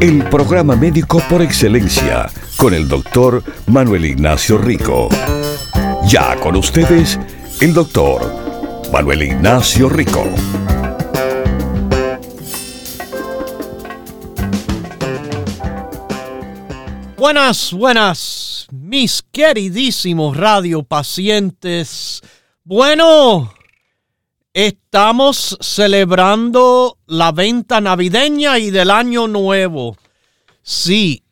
El programa médico por excelencia con el doctor Manuel Ignacio Rico. Ya con ustedes, el doctor Manuel Ignacio Rico. Buenas, buenas, mis queridísimos radiopacientes. Bueno, estamos celebrando la venta navideña y del año nuevo. Sí,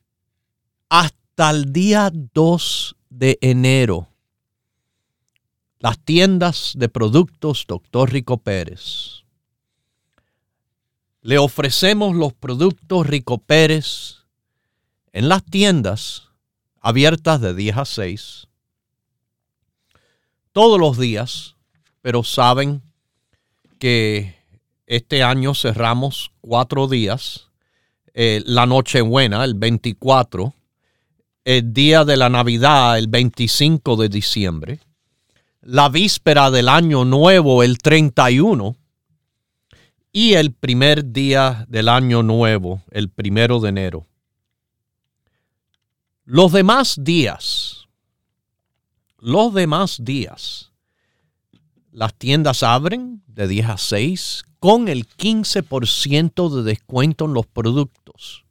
hasta el día 2 de enero. Las tiendas de productos Dr. Rico Pérez. Le ofrecemos los productos Rico Pérez en las tiendas abiertas de 10 a 6 todos los días, pero saben que este año cerramos cuatro días. Eh, la Nochebuena, el 24, el día de la Navidad, el 25 de diciembre, la víspera del Año Nuevo, el 31, y el primer día del Año Nuevo, el primero de enero. Los demás días, los demás días, las tiendas abren de 10 a 6 con el 15% de descuento en los productos.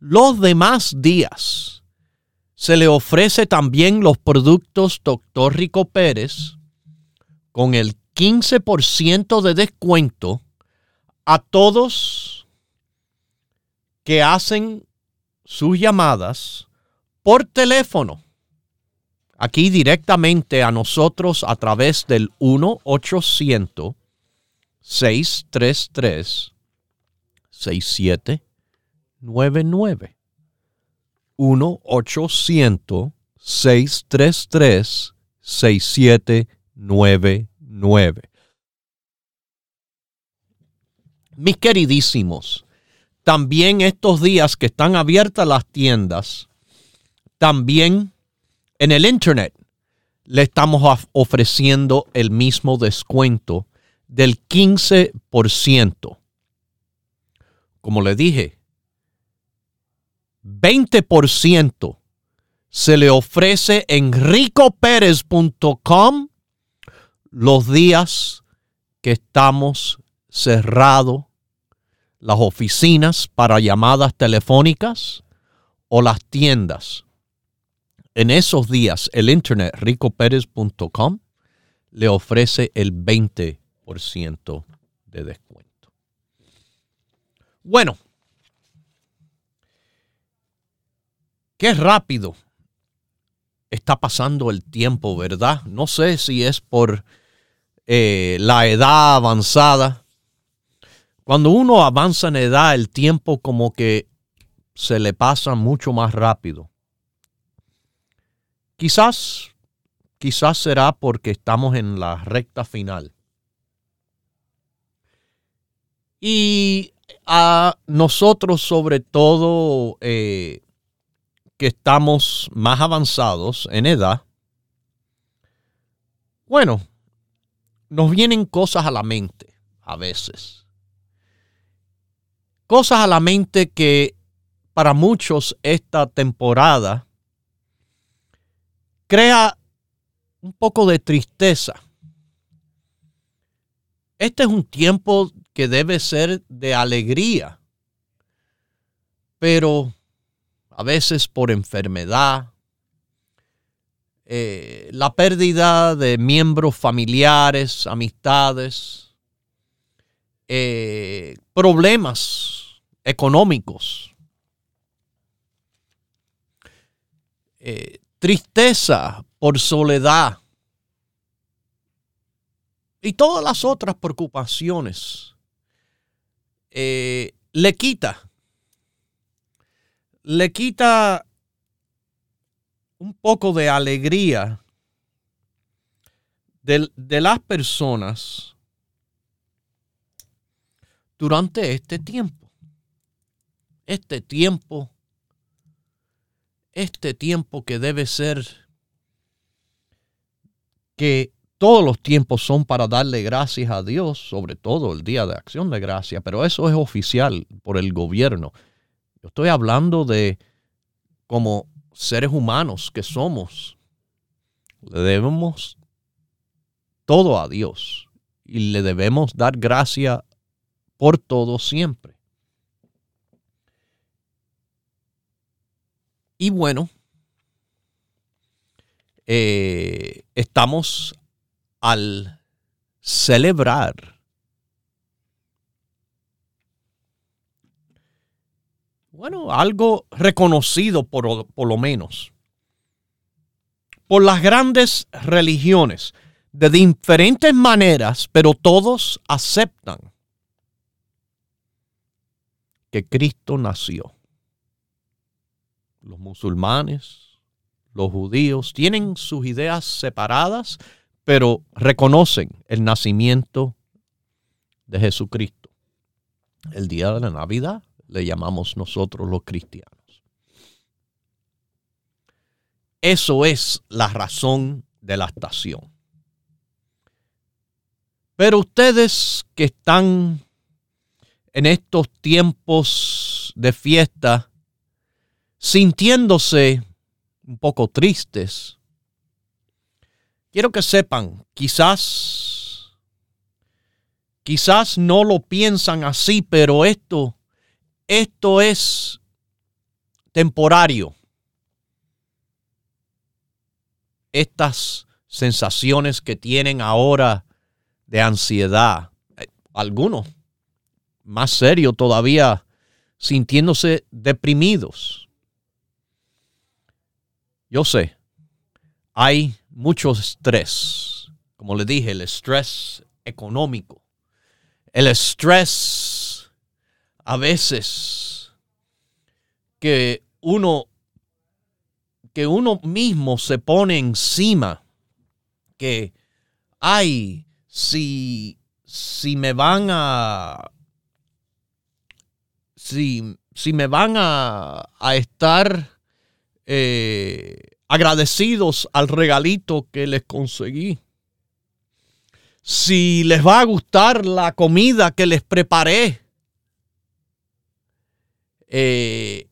Los demás días, se le ofrece también los productos Dr. Rico Pérez con el 15% de descuento a todos que hacen sus llamadas por teléfono. Aquí directamente a nosotros a través del 1-800-633-6799. 1-800-633-6799. Mis queridísimos, también estos días que están abiertas las tiendas, también en el Internet le estamos ofreciendo el mismo descuento del 15%. Como le dije, 20% se le ofrece en ricoperez.com los días que estamos cerrados, las oficinas para llamadas telefónicas o las tiendas. En esos días, el internet ricoperez.com le ofrece el 20% de descuento. Bueno, Qué rápido está pasando el tiempo, ¿verdad? No sé si es por eh, la edad avanzada. Cuando uno avanza en edad, el tiempo como que se le pasa mucho más rápido. Quizás, quizás será porque estamos en la recta final. Y a nosotros sobre todo eh, que estamos más avanzados en edad, bueno, nos vienen cosas a la mente a veces. cosas a la mente que para muchos esta temporada crea un poco de tristeza. Este es un tiempo que debe ser de alegría, pero a veces por enfermedad, eh, la pérdida de miembros familiares, amistades, eh, problemas económicos, eh, tristeza por soledad y todas las otras preocupaciones, le quita, le quita un poco de alegría de, de las personas durante este tiempo. Este tiempo, este tiempo que debe ser que todos los tiempos son para darle gracias a Dios, sobre todo el Día de Acción de Gracia, pero eso es oficial por el gobierno. Yo estoy hablando de como seres humanos que somos, le debemos todo a Dios y le debemos dar gracia por todo siempre. Y bueno, eh, estamos al celebrar bueno, algo reconocido por, por lo menos por las grandes religiones de diferentes maneras, pero todos aceptan que Cristo nació. Los musulmanes, los judíos tienen sus ideas separadas, pero reconocen el nacimiento de Jesucristo. El día de la Navidad le llamamos nosotros los cristianos. Eso es la razón de la estación. Pero ustedes que están en estos tiempos de fiesta, sintiéndose un poco tristes, quiero que sepan, quizás, quizás no lo piensan así, pero esto esto es temporario. Estas sensaciones que tienen ahora de ansiedad, eh, algunos más serios todavía, sintiéndose deprimidos. Yo sé, hay mucho estrés, como le dije, el estrés económico, el estrés a veces que uno que uno mismo se pone encima que ay si si me van a si, si me van a, a estar eh, agradecidos al regalito que les conseguí. Si les va a gustar la comida que les preparé eh,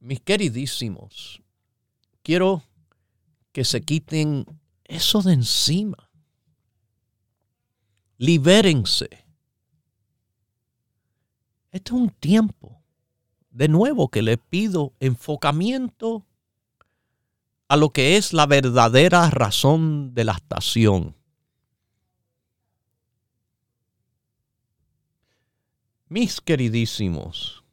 mis queridísimos, quiero que se quiten eso de encima. Libérense. Este es un tiempo, de nuevo, que le pido enfocamiento a lo que es la verdadera razón de la estación. Mis queridísimos,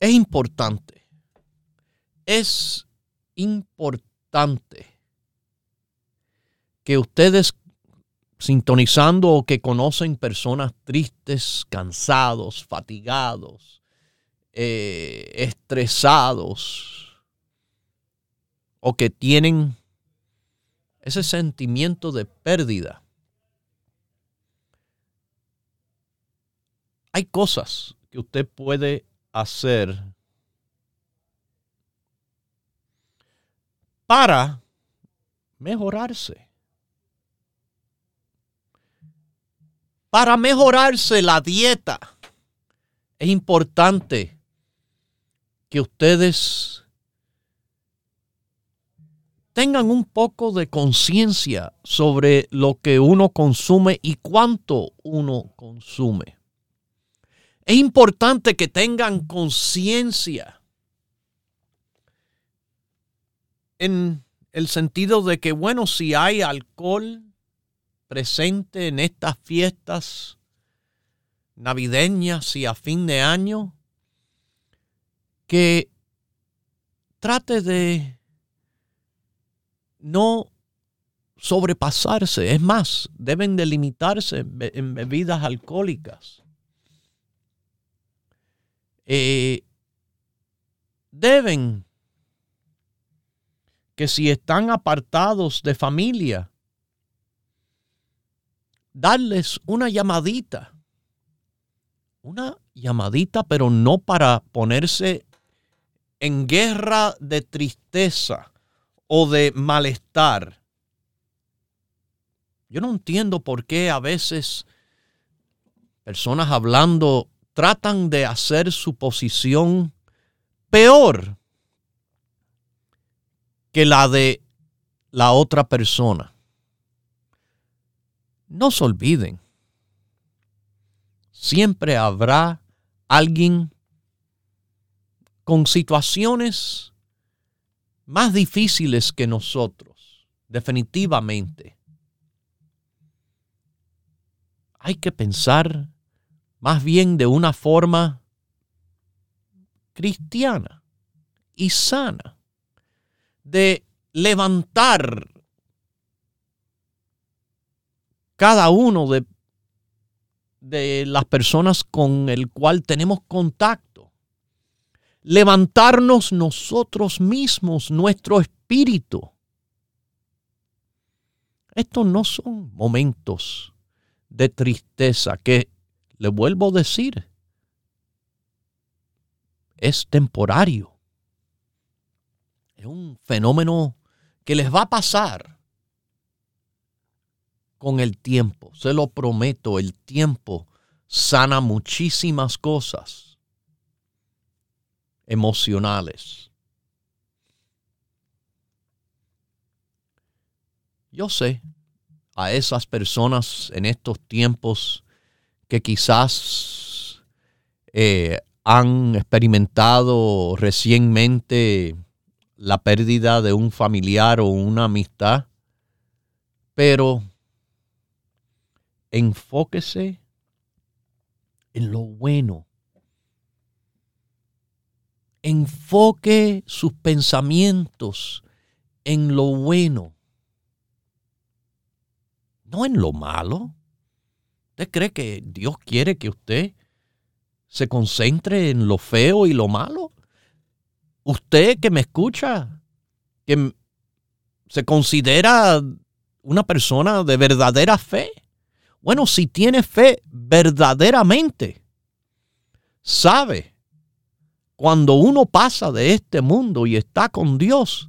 es importante, es importante que ustedes sintonizando o que conocen personas tristes, cansados, fatigados, eh, estresados o que tienen ese sentimiento de pérdida hay cosas que usted puede hacer para mejorarse. Para mejorarse la dieta, es importante que ustedes tengan un poco de conciencia sobre lo que uno consume y cuánto uno consume. Es importante que tengan conciencia en el sentido de que, bueno, si hay alcohol presente en estas fiestas navideñas y a fin de año, que trate de no sobrepasarse. Es más, deben delimitarse en bebidas alcohólicas. Eh, deben que si están apartados de familia, darles una llamadita. Una llamadita, pero no para ponerse en guerra de tristeza o de malestar. Yo no entiendo por qué a veces personas hablando tratan de hacer su posición peor que la de la otra persona. No se olviden, siempre habrá alguien con situaciones más difíciles que nosotros, definitivamente. Hay que pensar más bien de una forma cristiana y sana, de levantar cada uno de, de las personas con el cual tenemos contacto levantarnos nosotros mismos, nuestro espíritu. Estos no son momentos de tristeza que, le vuelvo a decir, es temporario. Es un fenómeno que les va a pasar con el tiempo. Se lo prometo, el tiempo sana muchísimas cosas emocionales. Yo sé a esas personas en estos tiempos que quizás eh, han experimentado recientemente la pérdida de un familiar o una amistad, pero enfóquese en lo bueno enfoque sus pensamientos en lo bueno, no en lo malo. ¿Usted cree que Dios quiere que usted se concentre en lo feo y lo malo? Usted que me escucha, que se considera una persona de verdadera fe. Bueno, si tiene fe verdaderamente, sabe cuando uno pasa de este mundo y está con Dios,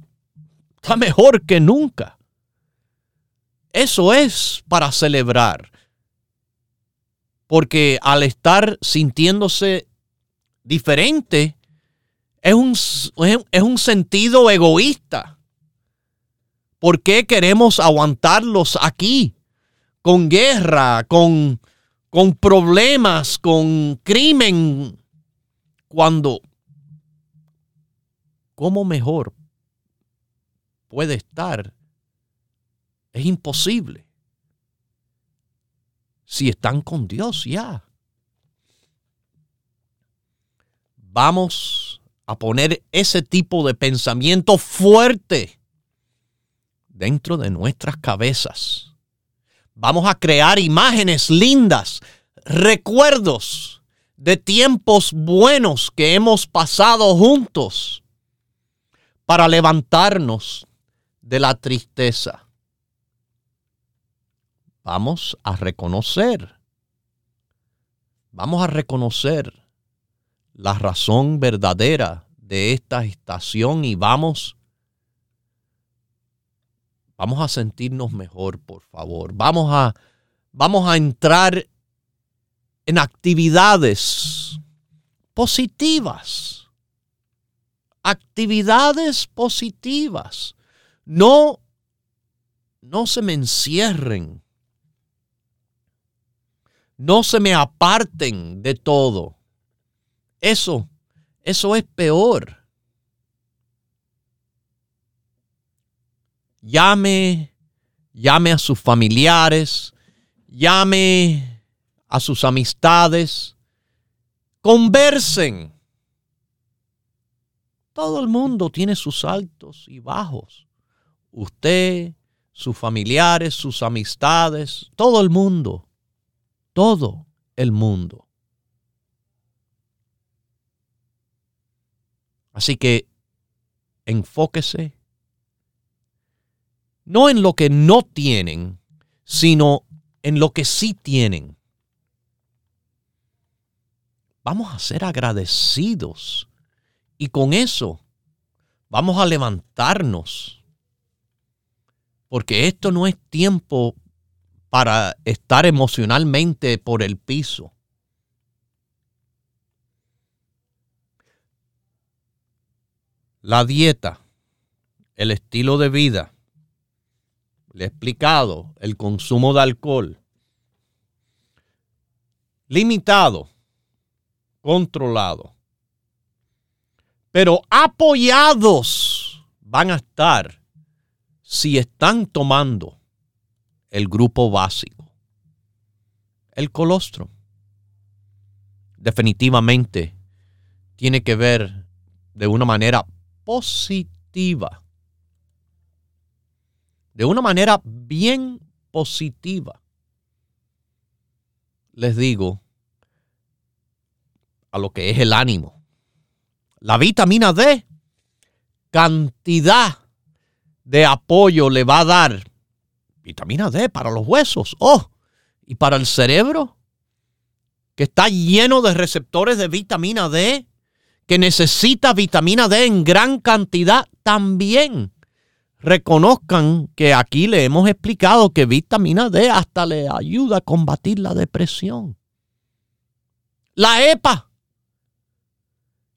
está mejor que nunca. Eso es para celebrar. Porque al estar sintiéndose diferente, es un, es un sentido egoísta. ¿Por qué queremos aguantarlos aquí? Con guerra, con, con problemas, con crimen, cuando ¿cómo mejor puede estar? Es imposible. Si están con Dios ya. Vamos a poner ese tipo de pensamiento fuerte dentro de nuestras cabezas. Vamos a crear imágenes lindas, recuerdos de tiempos buenos que hemos pasado juntos para levantarnos de la tristeza. Vamos a reconocer, vamos a reconocer la razón verdadera de esta estación y vamos vamos a sentirnos mejor, por favor. Vamos a vamos a entrar en actividades positivas. Actividades positivas. No, no se me encierren. No se me aparten de todo. Eso, eso es peor. Llame, llame a sus familiares, llame a sus amistades, conversen. Todo el mundo tiene sus altos y bajos. Usted, sus familiares, sus amistades, todo el mundo. Todo el mundo. Así que enfóquese no en lo que no tienen, sino en lo que sí tienen. Vamos a ser agradecidos y con eso vamos a levantarnos. Porque esto no es tiempo para estar emocionalmente por el piso. La dieta, el estilo de vida, le he explicado, el consumo de alcohol, limitado, controlado, pero apoyados van a estar si están tomando el grupo básico, el colostrum. Definitivamente tiene que ver de una manera positiva de una manera bien positiva. Les digo a lo que es el ánimo. La vitamina D, cantidad de apoyo le va a dar vitamina D para los huesos. Oh, y para el cerebro, que está lleno de receptores de vitamina D, que necesita vitamina D en gran cantidad también reconozcan que aquí le hemos explicado que vitamina D hasta le ayuda a combatir la depresión. La EPA,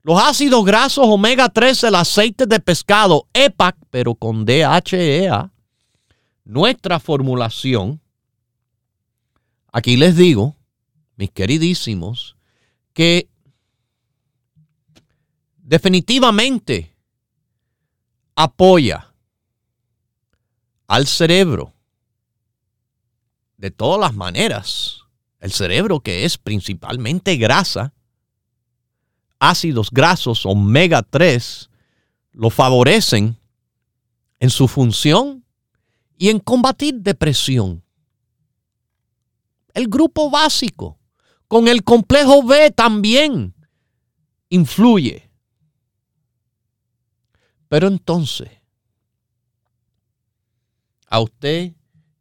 los ácidos grasos omega 3, el aceite de pescado, EPA, pero con DHEA, nuestra formulación, aquí les digo, mis queridísimos, que definitivamente apoya al cerebro de todas las maneras. El cerebro que es principalmente grasa, ácidos grasos omega 3, lo favorecen en su función y en combatir depresión. El grupo básico con el complejo B también influye. Pero entonces, a usted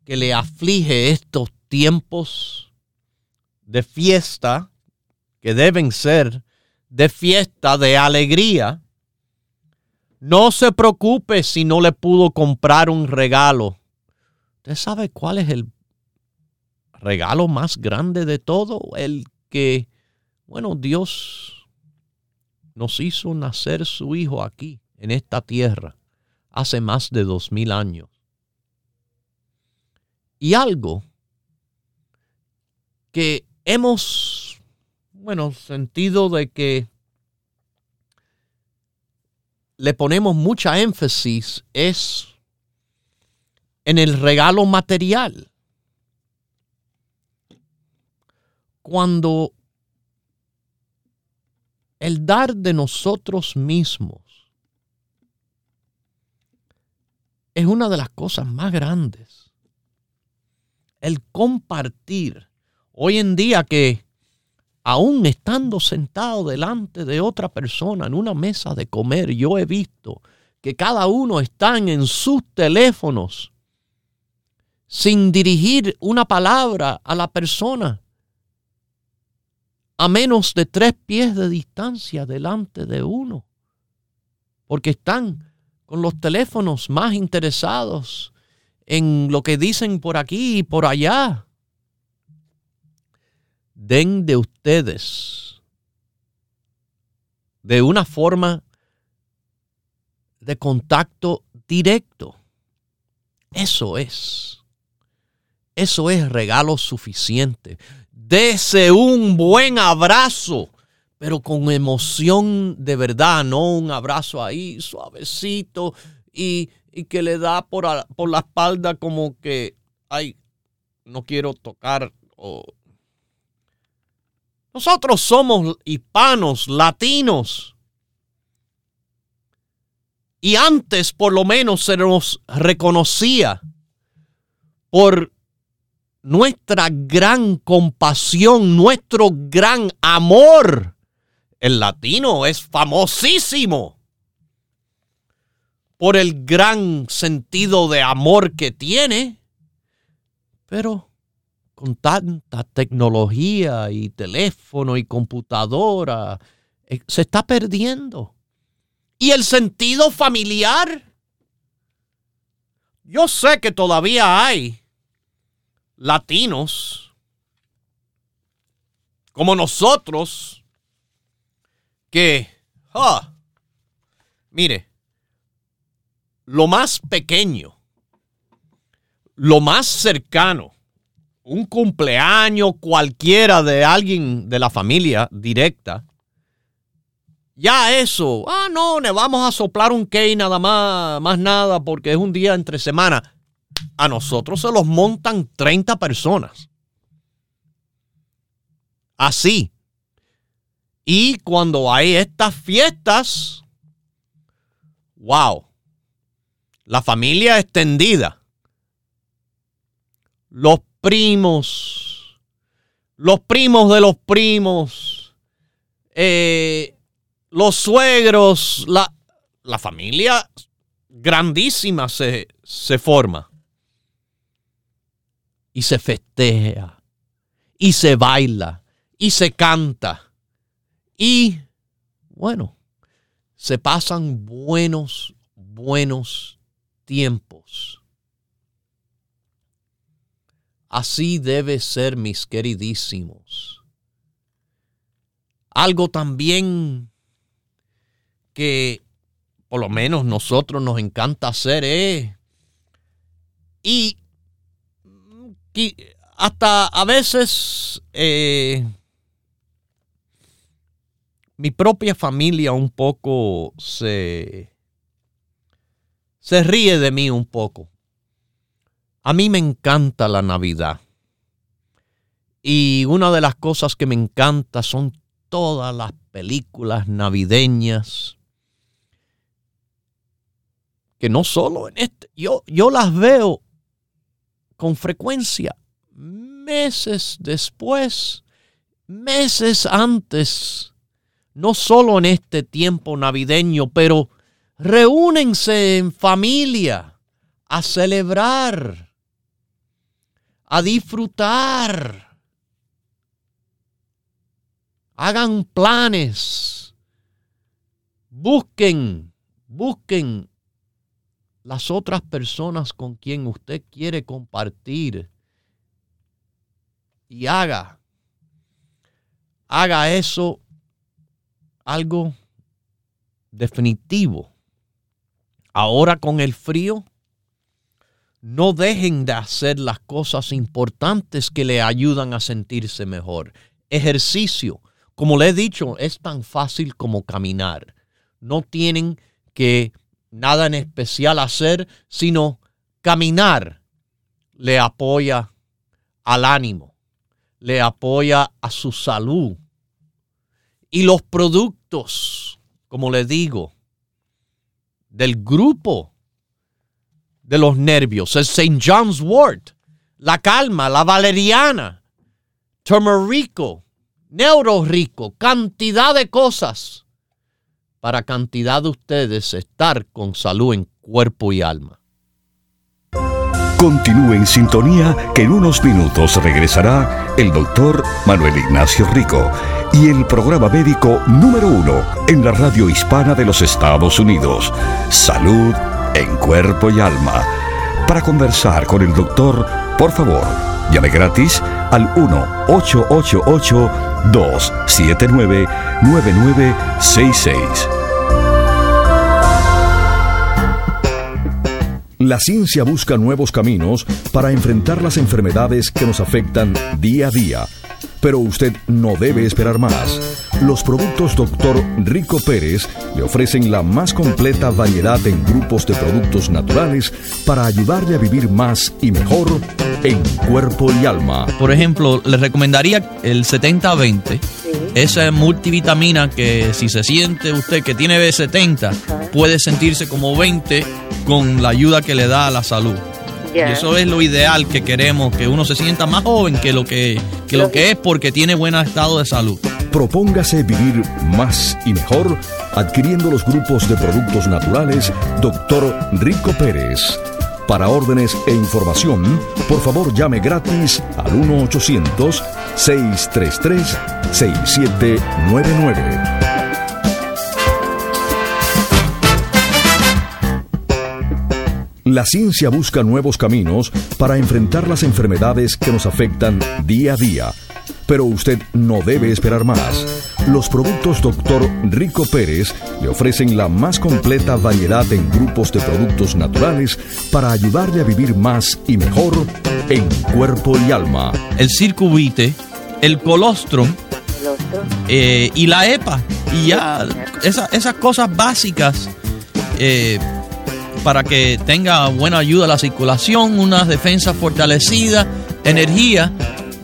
que le aflige estos tiempos de fiesta, que deben ser de fiesta, de alegría, no se preocupe si no le pudo comprar un regalo. ¿Usted sabe cuál es el regalo más grande de todo? El que, bueno, Dios nos hizo nacer su Hijo aquí, en esta tierra, hace más de dos mil años y algo que hemos, bueno, sentido de que le ponemos mucha énfasis es en el regalo material. Cuando el dar de nosotros mismos es una de las cosas más grandes el compartir. Hoy en día que aún estando sentado delante de otra persona en una mesa de comer, yo he visto que cada uno está en sus teléfonos sin dirigir una palabra a la persona a menos de tres pies de distancia delante de uno, porque están con los teléfonos más interesados en lo que dicen por aquí y por allá. den de ustedes de una forma de contacto directo. Eso es. Eso es regalo suficiente. Dese un buen abrazo, pero con emoción de verdad, no un abrazo ahí suavecito y, que le da por, por, la espalda como que, ay, no quiero tocar. Nosotros somos hispanos, latinos. Y antes por lo menos se nos reconocía por nuestra gran compasión, nuestro gran amor. El latino es famosísimo por el gran sentido de amor que tiene, pero con tanta tecnología y teléfono y computadora, eh, se está perdiendo. ¿Y el sentido familiar? Yo sé que todavía hay latinos como nosotros que, ah, mire, lo más pequeño, lo más cercano, un cumpleaños cualquiera de alguien de la familia directa, ya eso, ah, no, le vamos a soplar un key nada más, más nada, porque es un día entre semana a nosotros se los montan 30 personas. Así. Y cuando hay estas fiestas, wow, la familia extendida, los primos, los primos de los primos, eh, los suegros, la, familia grandísima se, se forma y se festeja y se baila y se canta y bueno, se pasan buenos, buenos tiempos. Así debe ser, mis queridísimos. Algo también que por lo menos nosotros nos encanta hacer es y hasta a veces eh, mi propia familia un poco se, se ríe de mí un poco. A mí me encanta la Navidad. Y una de las cosas que me encanta son todas las películas navideñas. Que no solo en este, yo, yo las veo con frecuencia, meses después, meses antes, no solo en este tiempo navideño, pero reúnense en familia a celebrar, a disfrutar. Hagan planes, busquen, busquen las otras personas con quien usted quiere compartir y haga, haga eso algo definitivo. Ahora con el frío, no dejen de hacer las cosas importantes que le ayudan a sentirse mejor. Ejercicio, como le he dicho, es tan fácil como caminar. No tienen que nada en especial hacer, sino caminar le apoya al ánimo, le apoya a su salud. Y los productos, como le digo, del grupo de los nervios, el St. John's Wort, la calma, la valeriana, turmerico, neurorico, cantidad de cosas para cantidad de ustedes estar con salud en cuerpo y alma. Continúe en sintonía que en unos minutos regresará el doctor Manuel Ignacio Rico y el programa médico número uno en la radio hispana de los Estados Unidos, Salud en Cuerpo y Alma. Para conversar con el doctor, por favor, Llame gratis al 1-888-279-9966. La ciencia busca nuevos caminos para enfrentar las enfermedades que nos afectan día a día. Pero usted no debe esperar más. Los productos Dr. Rico Pérez le ofrecen la más completa variedad en grupos de productos naturales para ayudarle a vivir más y mejor en cuerpo y alma. Por ejemplo, le recomendaría el 70-20. Esa multivitamina que si se siente usted que tiene B70, puede sentirse como 20 con la ayuda que le da a la salud. Y eso es lo ideal que queremos, que uno se sienta más joven que lo que, lo que es porque tiene buen estado de salud. Propóngase vivir más y mejor adquiriendo los grupos de productos naturales Dr. Rico Pérez. Para órdenes e información, por favor llame gratis al 1-800-633-6799. La ciencia busca nuevos caminos para enfrentar las enfermedades que nos afectan día a día. Pero usted no debe esperar más. Los productos Dr. Rico Pérez le ofrecen la más completa variedad en grupos de productos naturales para ayudarle a vivir más y mejor en cuerpo y alma. El circuvite, el colostrum eh, y la EPA. Y ya esas cosas básicas. Eh, para que tenga buena ayuda a la circulación, una defensa fortalecida, energía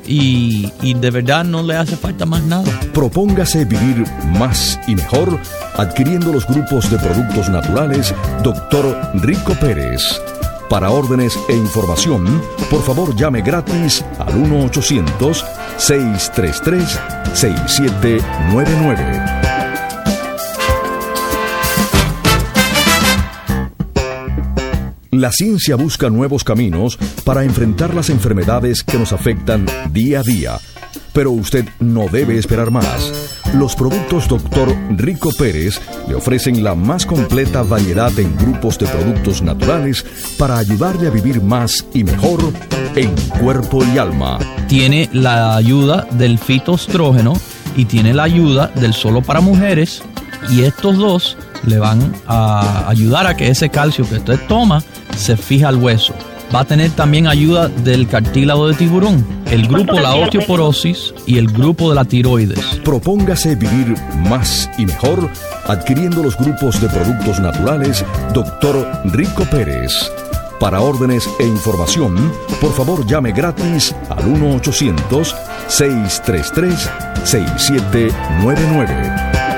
y, de verdad no le hace falta más nada. Propóngase vivir más y mejor adquiriendo los grupos de productos naturales Dr. Rico Pérez. Para órdenes e información, por favor llame gratis al 1-800-633-6799. La ciencia busca nuevos caminos para enfrentar las enfermedades que nos afectan día a día. Pero usted no debe esperar más. Los productos Dr. Rico Pérez le ofrecen la más completa variedad en grupos de productos naturales para ayudarle a vivir más y mejor en cuerpo y alma. Tiene la ayuda del fitoestrógeno y tiene la ayuda del solo para mujeres y estos dos le van a ayudar a que ese calcio que usted toma se fija al hueso. Va a tener también ayuda del cartílago de tiburón, el grupo la osteoporosis y el grupo de la tiroides. Propóngase vivir más y mejor adquiriendo los grupos de productos naturales Dr. Rico Pérez. Para órdenes e información, por favor llame gratis al 1-800-633-6799.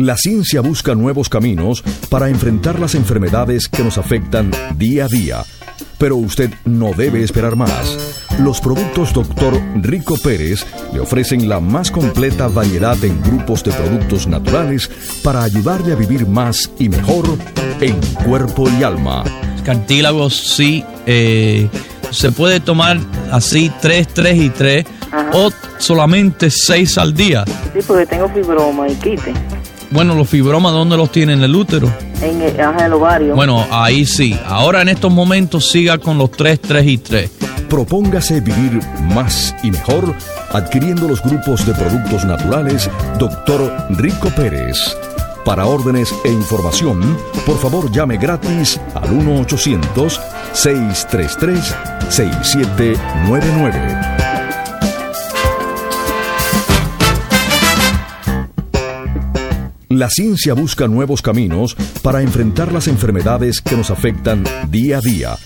La ciencia busca nuevos caminos para enfrentar las enfermedades que nos afectan día a día. Pero usted no debe esperar más. Los productos Dr. Rico Pérez le ofrecen la más completa variedad en grupos de productos naturales para ayudarle a vivir más y mejor en cuerpo y alma. Cartílagos sí, eh, se puede tomar así 3, 3 y 3 o solamente 6 al día. Sí, porque tengo fibroma y quite. Bueno, los fibromas, ¿dónde los tienen? ¿En el útero? En el, ovario. Bueno, ahí sí. Ahora en estos momentos siga con los 3, 3 y 3. Propóngase vivir más y mejor adquiriendo los grupos de productos naturales Dr. Rico Pérez. Para órdenes e información, por favor llame gratis al 1-800-633-6799. La ciencia busca nuevos caminos para enfrentar las enfermedades que nos afectan día a día.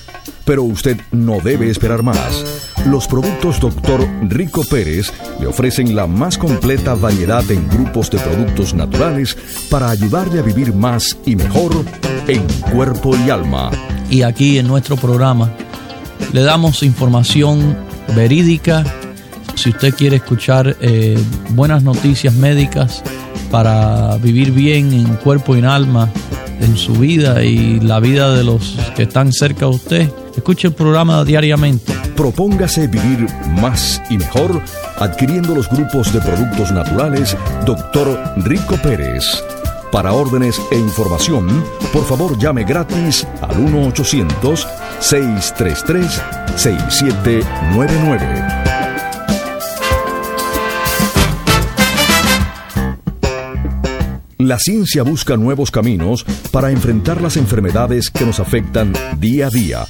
Pero usted no debe esperar más. Los productos Dr. Rico Pérez le ofrecen la más completa variedad en grupos de productos naturales para ayudarle a vivir más y mejor en cuerpo y alma. Y aquí en nuestro programa le damos información verídica. Si usted quiere escuchar eh, buenas noticias médicas, para vivir bien en cuerpo y en alma, en su vida y la vida de los que están cerca de usted. Escuche el programa diariamente. Propóngase vivir más y mejor adquiriendo los grupos de productos naturales Dr. Rico Pérez. Para órdenes e información, por favor llame gratis al 1-800-633-6799. La ciencia busca nuevos caminos para enfrentar las enfermedades que nos afectan día a día.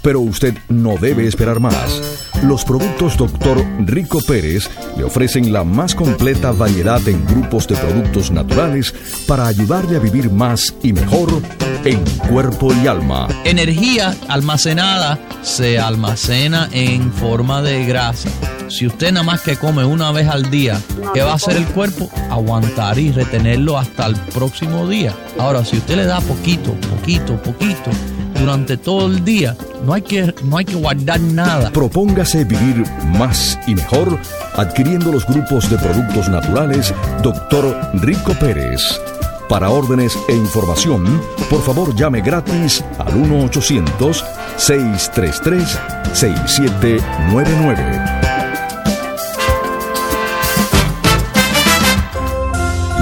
Pero usted no debe esperar más. Los productos Dr. Rico Pérez le ofrecen la más completa variedad en grupos de productos naturales para ayudarle a vivir más y mejor en cuerpo y alma. Energía almacenada se almacena en forma de grasa si usted nada más que come una vez al día, ¿qué va a hacer el cuerpo? Aguantar y retenerlo hasta el próximo día. Ahora, si usted le da poquito, poquito, poquito, durante todo el día, no hay que, no hay que guardar nada. Propóngase vivir más y mejor adquiriendo los grupos de productos naturales Dr. Rico Pérez. Para órdenes e información, por favor llame gratis al 1-800-633-6799.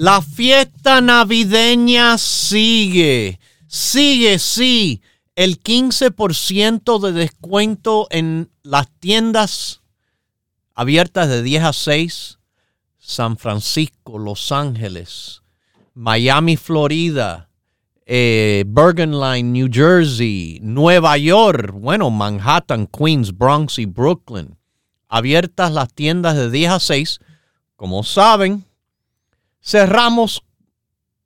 la fiesta navideña sigue. Sigue, sí. El 15% de descuento en las tiendas abiertas de 10 a 6. San Francisco, Los Ángeles, Miami, Florida, eh, Bergen New Jersey, Nueva York, bueno, Manhattan, Queens, Bronx y Brooklyn. Abiertas las tiendas de 10 a 6. Como saben, cerramos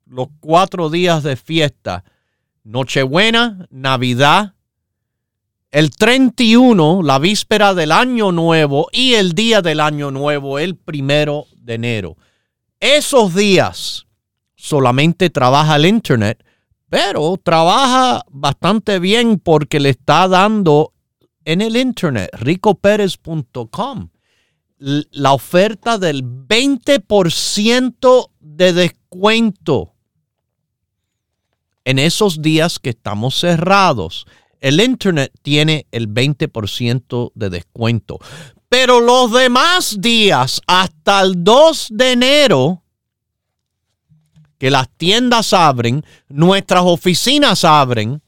los cuatro días de fiesta. Nochebuena, Navidad, el 31, la víspera del Año Nuevo y el día del Año Nuevo, el primero de enero. Esos días solamente trabaja el Internet, pero trabaja bastante bien porque le está dando en el Internet, ricoperez.com la oferta del 20% de descuento en esos días que estamos cerrados. El Internet tiene el 20% de descuento. Pero los demás días, hasta el 2 de enero, que las tiendas abren, nuestras oficinas abren,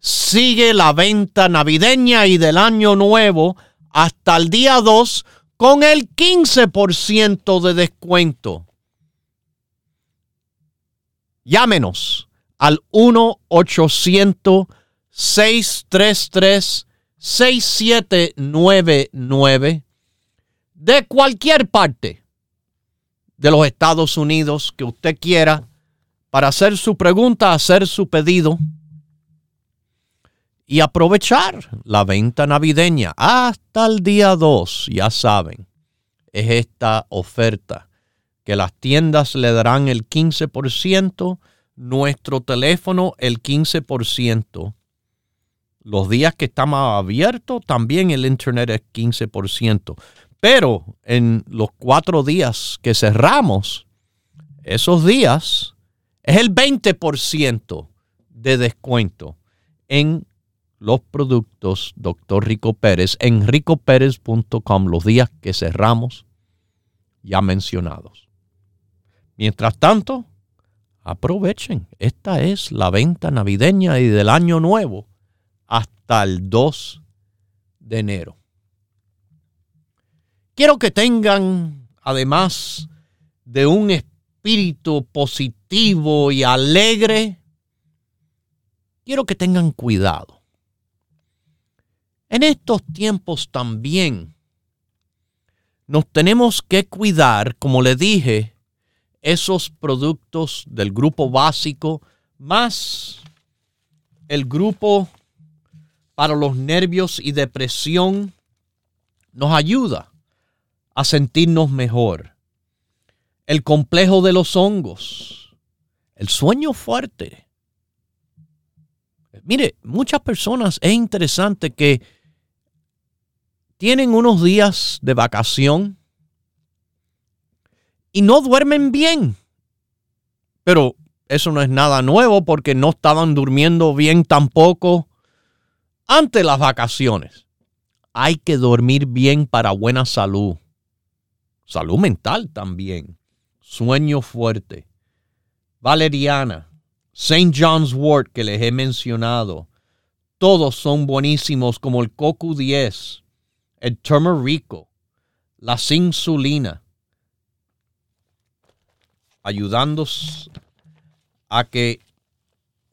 sigue la venta navideña y del año nuevo hasta el día 2 con el 15% de descuento. Llámenos al 1-800-633-6799 de cualquier parte de los Estados Unidos que usted quiera para hacer su pregunta, hacer su pedido y aprovechar la venta navideña hasta el día 2, ya saben, es esta oferta que las tiendas le darán el 15%, nuestro teléfono el 15%. Los días que estamos abiertos, también el internet es 15%. Pero en los cuatro días que cerramos, esos días es el 20% de descuento en los productos Dr. Rico Pérez en ricopérez.com los días que cerramos ya mencionados. Mientras tanto, aprovechen. Esta es la venta navideña y del año nuevo hasta el 2 de enero. Quiero que tengan, además de un espíritu positivo y alegre, quiero que tengan cuidado. En estos tiempos también nos tenemos que cuidar, como le dije, esos productos del grupo básico más el grupo para los nervios y depresión nos ayuda a sentirnos mejor. El complejo de los hongos, el sueño fuerte. Mire, muchas personas es interesante que tienen unos días de vacación y no duermen bien. Pero eso no es nada nuevo porque no estaban durmiendo bien tampoco ante las vacaciones. Hay que dormir bien para buena salud. Salud mental también. Sueño fuerte. Valeriana. St. John's Wort que les he mencionado. Todos son buenísimos como el Coco 10, el Turmerico, la insulina, ayudando a que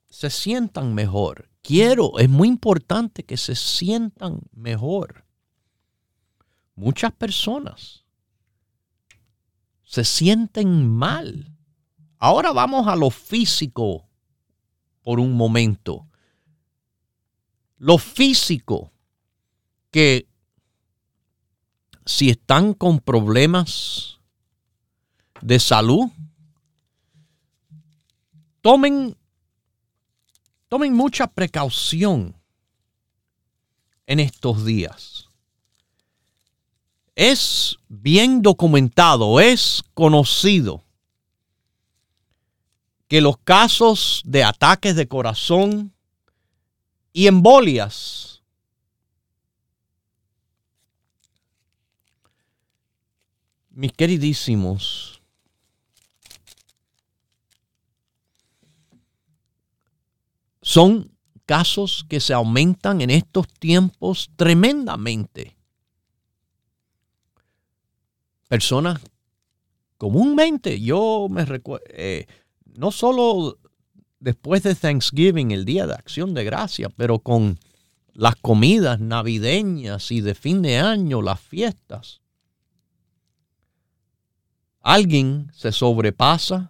se sientan mejor quiero, es muy importante que se sientan mejor. Muchas personas se sienten mal. Ahora vamos a lo físico por un momento. Lo físico, que si están con problemas de salud, tomen Tomen mucha precaución en estos días. Es bien documentado, es conocido que los casos de ataques de corazón y embolias mis queridísimos, Son casos que se aumentan en estos tiempos tremendamente. Personas comúnmente, yo me recuerdo, eh, no solo después de Thanksgiving, el día de acción de gracia, pero con las comidas navideñas y de fin de año, las fiestas. Alguien se sobrepasa,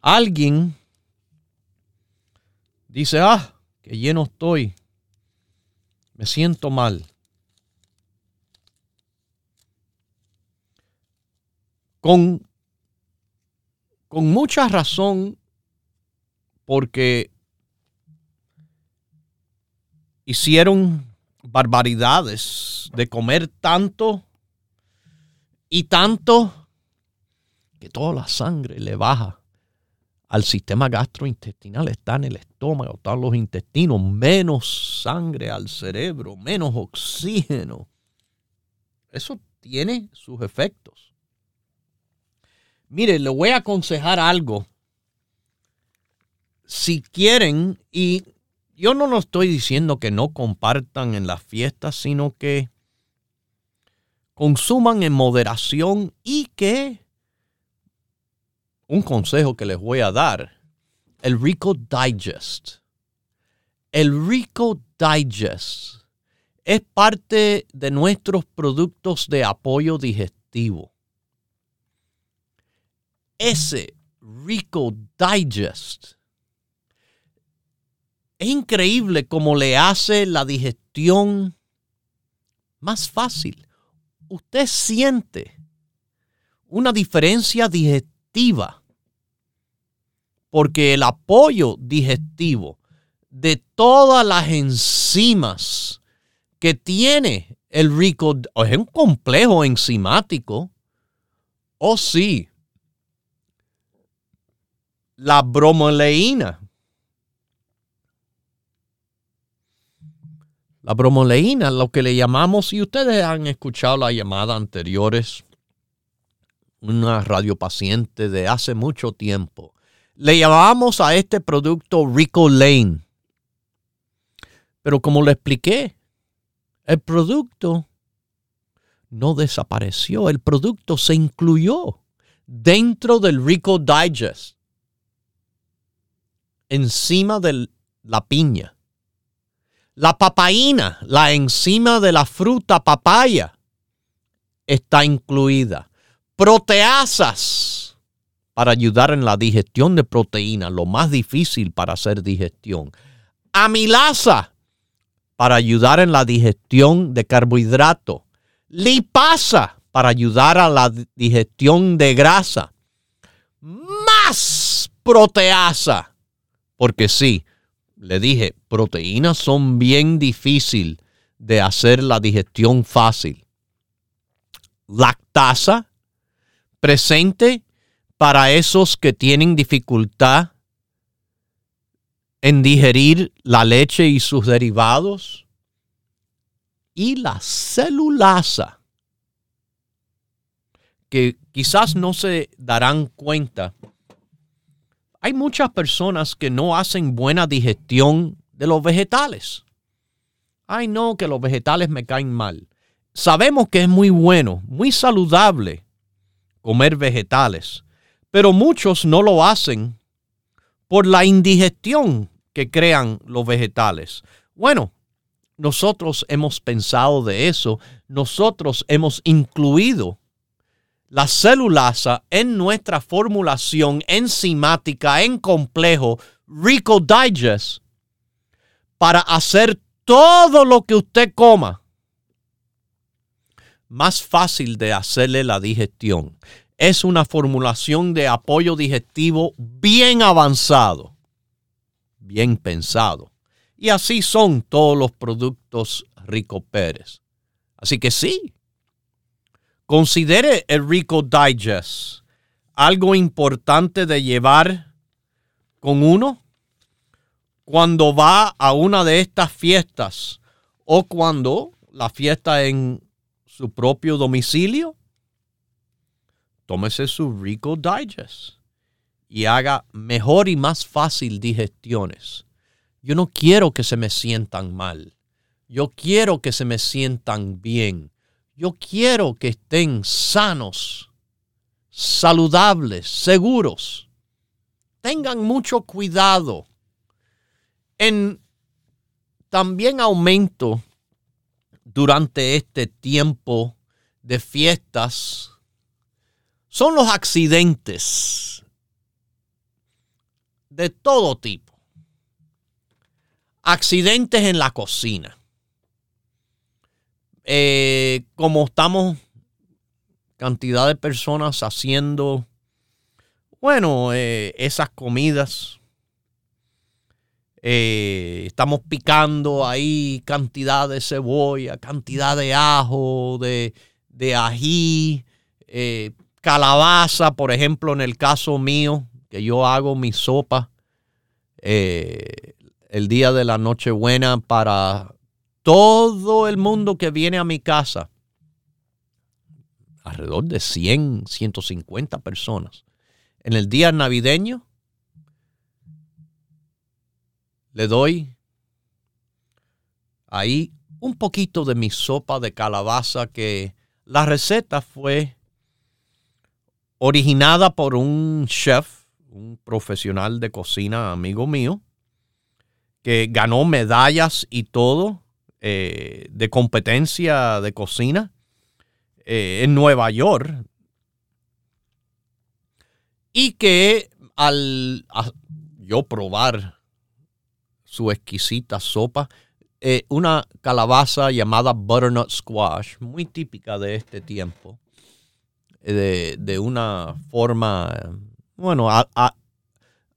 alguien Dice, ah, que lleno estoy. Me siento mal. Con, con mucha razón, porque hicieron barbaridades de comer tanto y tanto que toda la sangre le baja al sistema gastrointestinal, está en el estómago, están los intestinos, menos sangre al cerebro, menos oxígeno. Eso tiene sus efectos. Mire, le voy a aconsejar algo. Si quieren, y yo no lo estoy diciendo que no compartan en las fiestas, sino que consuman en moderación y que un consejo que les voy a dar. El Rico Digest. El Rico Digest es parte de nuestros productos de apoyo digestivo. Ese Rico Digest es increíble cómo le hace la digestión más fácil. Usted siente una diferencia digestiva porque el apoyo digestivo de todas las enzimas que tiene el rico, es un complejo enzimático, o oh, sí, la bromoleína, La bromoleína, lo que le llamamos, y ustedes han escuchado las llamadas anteriores, una radiopaciente de hace mucho tiempo, le llamamos a este producto Rico Lane. Pero como le expliqué, el producto no desapareció, el producto se incluyó dentro del Rico Digest, encima de la piña. La papaína, la enzima de la fruta papaya, está incluida. Proteasas para ayudar en la digestión de proteínas, lo más difícil para hacer digestión. Amilasa para ayudar en la digestión de carbohidrato. Lipasa para ayudar a la digestión de grasa. Más proteasa. Porque sí, le dije, proteínas son bien difícil de hacer la digestión fácil. Lactasa, presente para esos que tienen dificultad en digerir la leche y sus derivados. Y la celulasa, que quizás no se darán cuenta hay muchas personas que no hacen buena digestión de los vegetales. Ay, no, que los vegetales me caen mal. Sabemos que es muy bueno, muy saludable comer vegetales, pero muchos no lo hacen por la indigestión que crean los vegetales. Bueno, nosotros hemos pensado de eso, nosotros hemos incluido la celulasa en nuestra formulación enzimática en complejo Rico Digest para hacer todo lo que usted coma más fácil de hacerle la digestión. Es una formulación de apoyo digestivo bien avanzado, bien pensado. Y así son todos los productos Rico Pérez. Así que sí, Considere el Rico Digest algo importante de llevar con uno cuando va a una de estas fiestas o cuando la fiesta en su propio domicilio. Tómese su Rico Digest y haga mejor y más fácil digestiones. Yo no quiero que se me sientan mal. Yo quiero que se me sientan bien. Yo quiero que estén sanos, saludables, seguros. Tengan mucho cuidado. En también aumento durante este tiempo de fiestas son los accidentes de todo tipo. Accidentes en la cocina eh, como estamos cantidad de personas haciendo, bueno, eh, esas comidas, eh, estamos picando ahí cantidad de cebolla, cantidad de ajo, de, de ají, calabaza, por ejemplo, en el caso mío, que yo hago mi sopa el día de la Nochebuena para todo el mundo que viene a mi casa, alrededor de 100, 150 personas, en el día navideño, le doy ahí un poquito de mi sopa de calabaza que la receta fue originada por un chef, un profesional de cocina, amigo mío, que ganó medallas y todo eh, de competencia de cocina eh, en Nueva York y que al yo probar su exquisita sopa, eh, una calabaza llamada butternut squash, muy típica de este tiempo, de, una forma, bueno,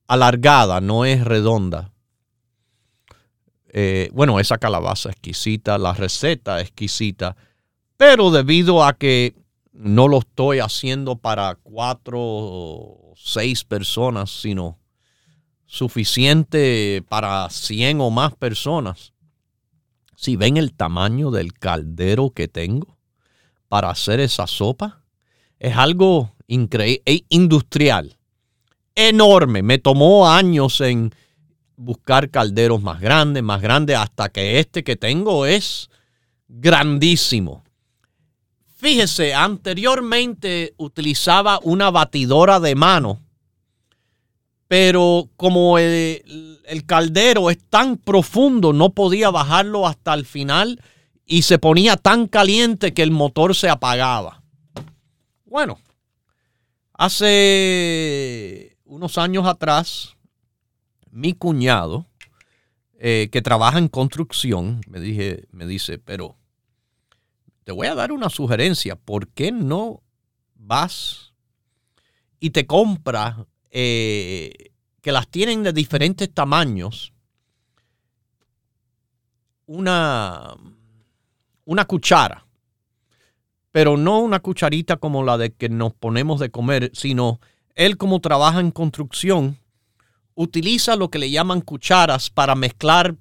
alargada, no es redonda. Eh, bueno, esa calabaza exquisita, la receta exquisita, pero debido a que no lo estoy haciendo para cuatro o seis personas, sino suficiente para cien o más personas, Si ven el tamaño del caldero que tengo para hacer esa sopa, es algo increíble, industrial, enorme. Me tomó años en buscar calderos más grandes, más grandes, hasta que este que tengo es grandísimo. Fíjese, anteriormente utilizaba una batidora de mano, pero como el, el, caldero es tan profundo, no podía bajarlo hasta el final y se ponía tan caliente que el motor se apagaba. Bueno, hace unos años atrás, mi cuñado, eh, que trabaja en construcción, me, dije, me dice, pero te voy a dar una sugerencia, ¿por qué no vas y te compras eh, que las tienen de diferentes tamaños? Una, una cuchara, pero no una cucharita como la de que nos ponemos de comer, sino él como trabaja en construcción, utiliza lo que le llaman cucharas para mezclar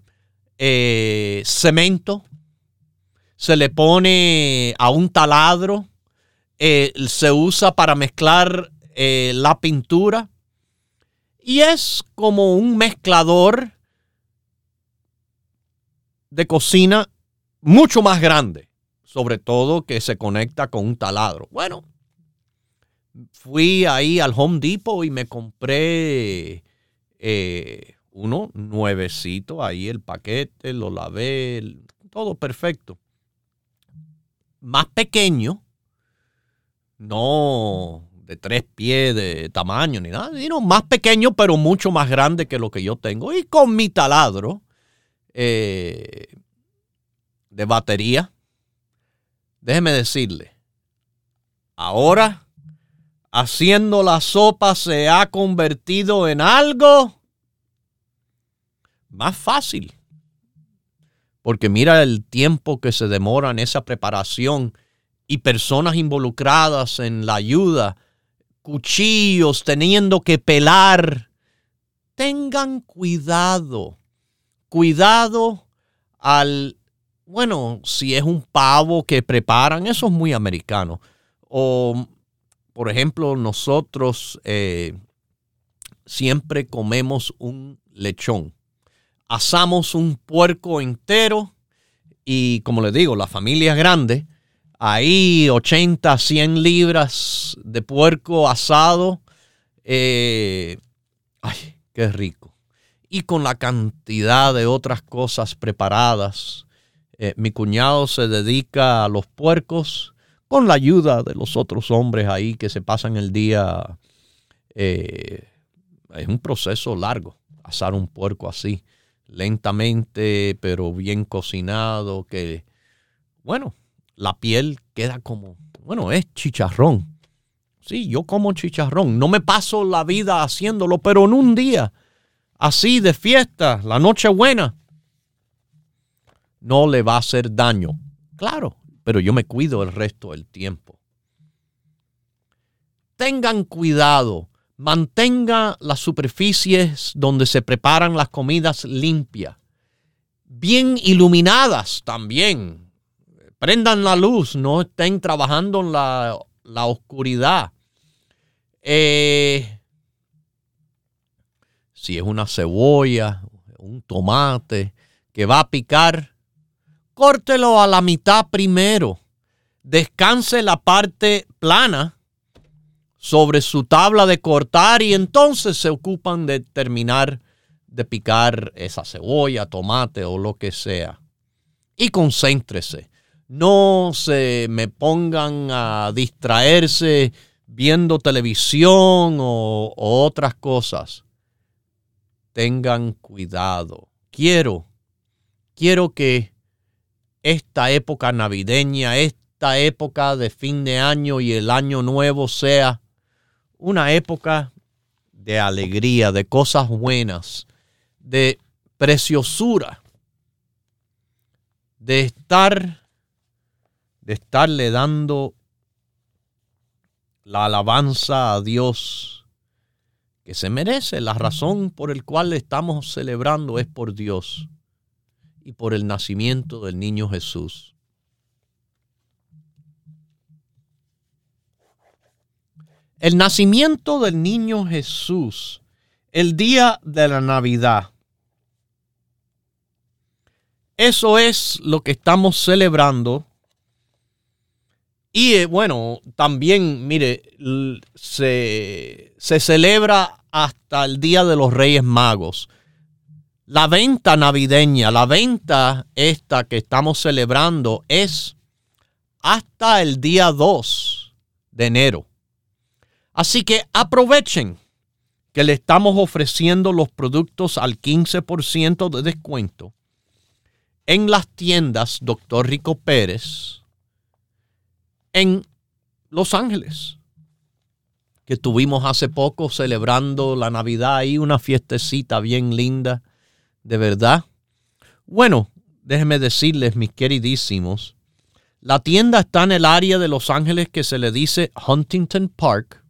eh, cemento, se le pone a un taladro, eh, se usa para mezclar eh, la pintura y es como un mezclador de cocina mucho más grande, sobre todo que se conecta con un taladro. Bueno, fui ahí al Home Depot y me compré uno nuevecito, ahí el paquete, lo lavé, todo perfecto más pequeño, no de tres pies de tamaño ni nada, sino más pequeño, pero mucho más grande que lo que yo tengo. Y con mi taladro eh, de batería, déjeme decirle, ahora haciendo la sopa se ha convertido en algo más fácil porque mira el tiempo que se demora en esa preparación y personas involucradas en la ayuda, cuchillos teniendo que pelar. Tengan cuidado, cuidado al, bueno, si es un pavo que preparan, eso es muy americano. O, por ejemplo, nosotros eh, siempre comemos un lechón asamos un puerco entero y como les digo, la familia es grande, ahí 80, 100 libras de puerco asado. Eh, ay, qué rico. Y con la cantidad de otras cosas preparadas. Eh, mi cuñado se dedica a los puercos con la ayuda de los otros hombres ahí que se pasan el día. Eh, es un proceso largo, asar un puerco así lentamente, pero bien cocinado, que, bueno, la piel queda como, bueno, es chicharrón. Sí, yo como chicharrón. No me paso la vida haciéndolo, pero en un día, así de fiesta, la noche buena, no le va a hacer daño. Claro, pero yo me cuido el resto del tiempo. Tengan cuidado Mantenga las superficies donde se preparan las comidas limpias, bien iluminadas también. Prendan la luz, no estén trabajando en la, oscuridad. Eh, si es una cebolla, un tomate que va a picar, córtelo a la mitad primero. Descanse la parte plana sobre su tabla de cortar y entonces se ocupan de terminar de picar esa cebolla, tomate o lo que sea. Y concéntrese. No se me pongan a distraerse viendo televisión o, o otras cosas. Tengan cuidado. Quiero, quiero que esta época navideña, esta época de fin de año y el año nuevo sea una época de alegría, de cosas buenas, de preciosura, de estar, de estarle dando la alabanza a Dios que se merece. La razón por el cual estamos celebrando es por Dios. y por el nacimiento del niño Jesús. El nacimiento del niño Jesús, el día de la Navidad. Eso es lo que estamos celebrando. Y eh, bueno, también, mire, se, se celebra hasta el Día de los Reyes Magos. La venta navideña, la venta esta que estamos celebrando es hasta el día 2 de enero. Así que aprovechen que le estamos ofreciendo los productos al 15% de descuento en las tiendas Dr. Rico Pérez en Los Ángeles, que tuvimos hace poco celebrando la Navidad y una fiestecita bien linda, de verdad. Bueno, déjenme decirles, mis queridísimos, la tienda está en el área de Los Ángeles que se le dice Huntington Park,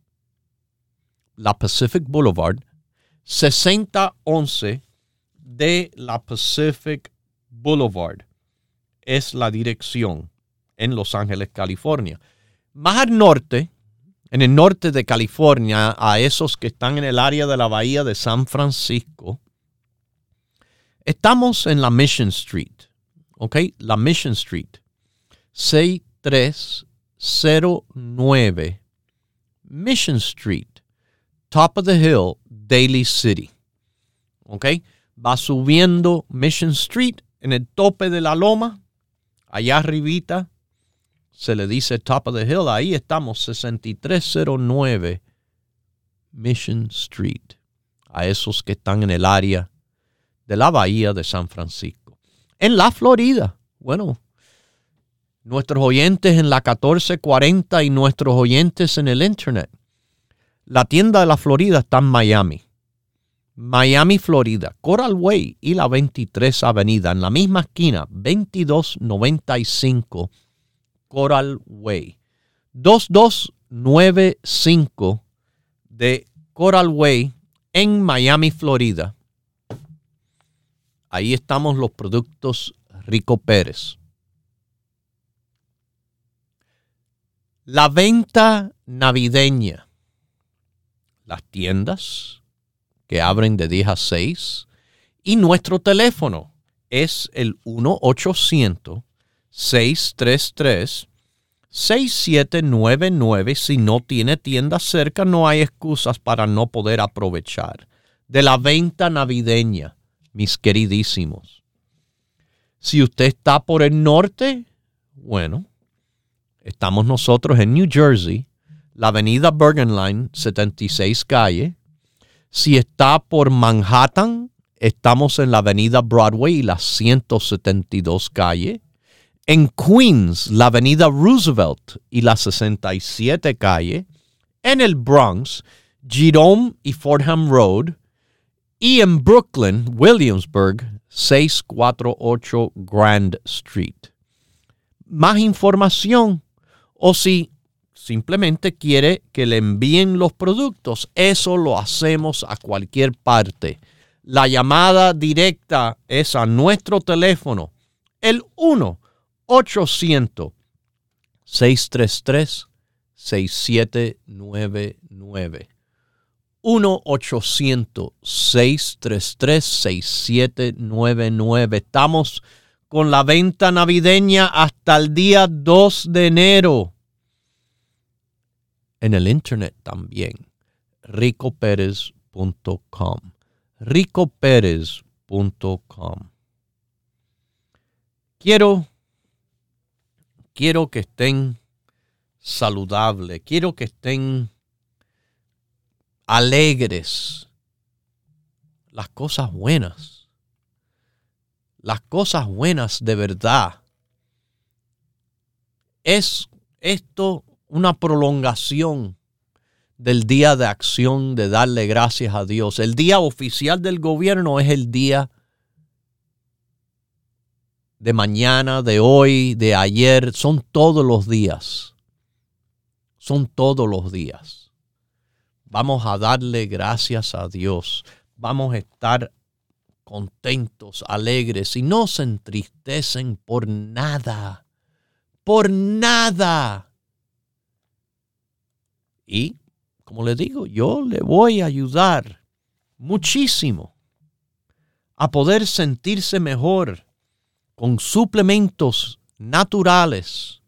la Pacific Boulevard, 6011 de la Pacific Boulevard. Es la dirección en Los Ángeles, California. Más al norte, en el norte de California, a esos que están en el área de la bahía de San Francisco, estamos en la Mission Street. ¿Ok? La Mission Street. 6309 Mission Street top of the hill, Daly City. ¿Ok? Va subiendo Mission Street en el tope de la loma, allá arribita, se le dice top of the hill, ahí estamos, 6309 Mission Street, a esos que están en el área de la bahía de San Francisco. En la Florida, bueno, nuestros oyentes en la 1440 y nuestros oyentes en el Internet la tienda de la Florida está en Miami. Miami, Florida, Coral Way y la 23 Avenida, en la misma esquina, 2295 Coral Way. 2295 de Coral Way en Miami, Florida. Ahí estamos los productos Rico Pérez. La venta navideña las tiendas que abren de 10 a 6 y nuestro teléfono es el 1-800-633-6799. Si no tiene tienda cerca, no hay excusas para no poder aprovechar de la venta navideña, mis queridísimos. Si usted está por el norte, bueno, estamos nosotros en New Jersey la avenida Bergen Line, 76 calle. Si está por Manhattan, estamos en la avenida Broadway, la 172 calle. En Queens, la avenida Roosevelt y la 67 calle. En el Bronx, Jerome y Fordham Road. Y en Brooklyn, Williamsburg, 648 Grand Street. Más información o si simplemente quiere que le envíen los productos. Eso lo hacemos a cualquier parte. La llamada directa es a nuestro teléfono, el 1-800-633-6799. 1-800-633-6799. Estamos con la venta navideña hasta el día 2 de enero en el internet también. ricoperez.com. ricoperez.com. Quiero quiero que estén saludables, quiero que estén alegres. Las cosas buenas. Las cosas buenas de verdad. Es esto una prolongación del día de acción de darle gracias a Dios. El día oficial del gobierno es el día de mañana, de hoy, de ayer, son todos los días. Son todos los días. Vamos a darle gracias a Dios. Vamos a estar contentos, alegres y no se entristecen por nada, por nada. Y, como le digo, yo le voy a ayudar muchísimo a poder sentirse mejor con suplementos naturales,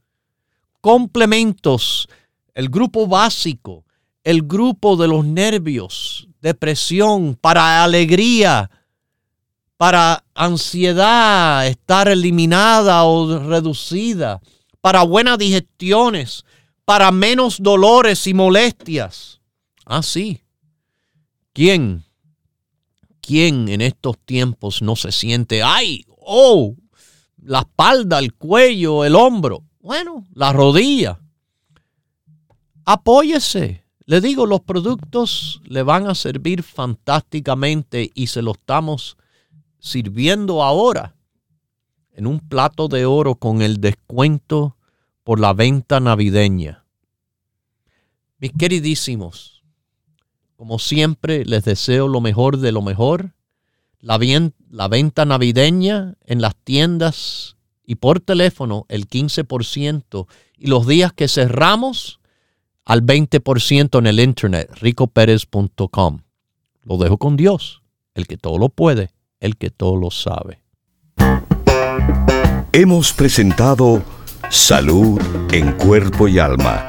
complementos, el grupo básico, el grupo de los nervios, depresión, para alegría, para ansiedad, estar eliminada o reducida, para buenas digestiones, para menos dolores y molestias. Ah, sí. ¿Quién? ¿Quién en estos tiempos no se siente, ay, oh, la espalda, el cuello, el hombro? Bueno, la rodilla. Apóyese. Le digo, los productos le van a servir fantásticamente y se los estamos sirviendo ahora en un plato de oro con el descuento por la venta navideña. Mis queridísimos, como siempre les deseo lo mejor de lo mejor. La, la venta navideña en las tiendas y por teléfono el 15% y los días que cerramos al 20% en el internet, ricoperez.com. Lo dejo con Dios, el que todo lo puede, el que todo lo sabe. Hemos presentado Salud en Cuerpo y Alma,